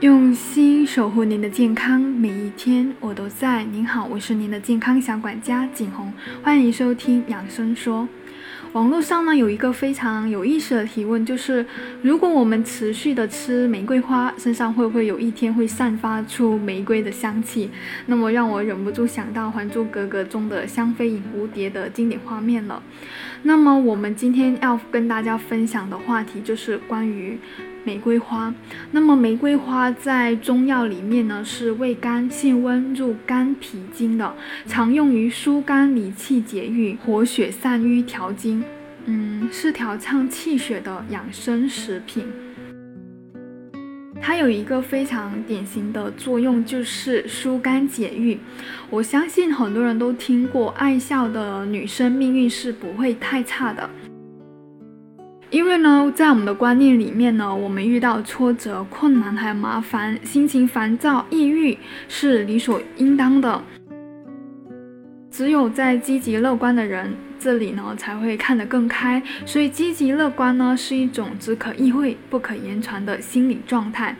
用心守护您的健康，每一天我都在。您好，我是您的健康小管家景红，欢迎收听养生说。网络上呢有一个非常有意思的提问，就是如果我们持续的吃玫瑰花，身上会不会有一天会散发出玫瑰的香气？那么让我忍不住想到《还珠格格》中的香妃引蝴蝶的经典画面了。那么我们今天要跟大家分享的话题就是关于。玫瑰花，那么玫瑰花在中药里面呢是味甘性温，入肝脾经的，常用于疏肝理气、解郁、活血散瘀、调经，嗯，是调畅气血的养生食品。它有一个非常典型的作用，就是疏肝解郁。我相信很多人都听过，爱笑的女生命运是不会太差的。因为呢，在我们的观念里面呢，我们遇到挫折、困难还有麻烦，心情烦躁、抑郁是理所应当的。只有在积极乐观的人这里呢，才会看得更开。所以，积极乐观呢，是一种只可意会不可言传的心理状态。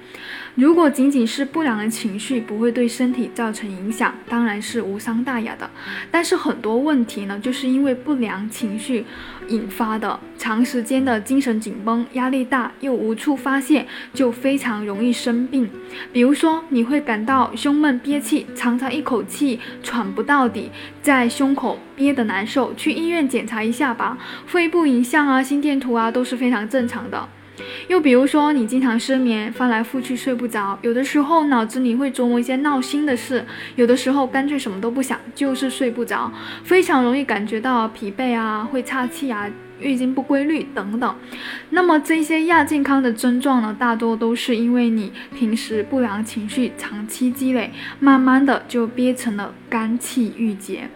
如果仅仅是不良的情绪不会对身体造成影响，当然是无伤大雅的。但是很多问题呢，就是因为不良情绪引发的，长时间的精神紧绷、压力大又无处发泄，就非常容易生病。比如说，你会感到胸闷憋气，常常一口气喘不到底，在胸口憋得难受，去医院院检查一下吧，肺部影像啊、心电图啊都是非常正常的。又比如说，你经常失眠，翻来覆去睡不着，有的时候脑子里会琢磨一些闹心的事，有的时候干脆什么都不想，就是睡不着，非常容易感觉到疲惫啊，会岔气啊，月经不规律等等。那么这些亚健康的症状呢，大多都是因为你平时不良情绪长期积累，慢慢的就憋成了肝气郁结。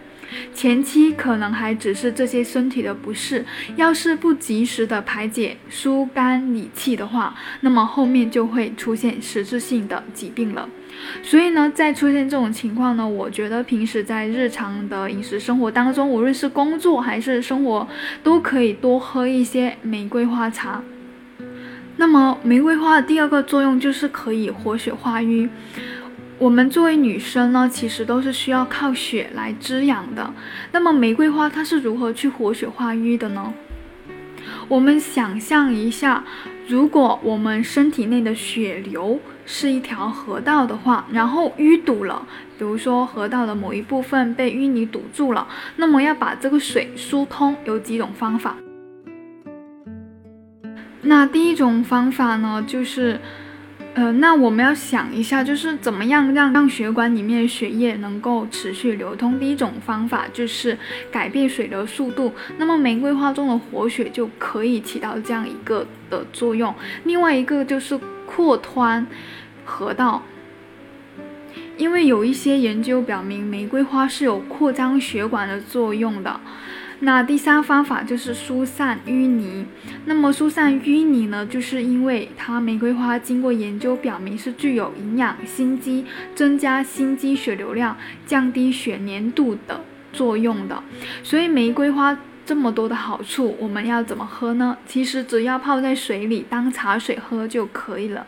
前期可能还只是这些身体的不适，要是不及时的排解、疏肝理气的话，那么后面就会出现实质性的疾病了。所以呢，在出现这种情况呢，我觉得平时在日常的饮食生活当中，无论是工作还是生活，都可以多喝一些玫瑰花茶。那么玫瑰花的第二个作用就是可以活血化瘀。我们作为女生呢，其实都是需要靠血来滋养的。那么玫瑰花它是如何去活血化瘀的呢？我们想象一下，如果我们身体内的血流是一条河道的话，然后淤堵了，比如说河道的某一部分被淤泥堵住了，那么要把这个水疏通，有几种方法。那第一种方法呢，就是。呃，那我们要想一下，就是怎么样让让血管里面血液能够持续流通。第一种方法就是改变水流速度，那么玫瑰花中的活血就可以起到这样一个的作用。另外一个就是扩宽河道，因为有一些研究表明，玫瑰花是有扩张血管的作用的。那第三方法就是疏散淤泥。那么疏散淤泥呢，就是因为它玫瑰花经过研究表明是具有营养心肌、增加心肌血流量、降低血粘度的作用的。所以玫瑰花这么多的好处，我们要怎么喝呢？其实只要泡在水里当茶水喝就可以了。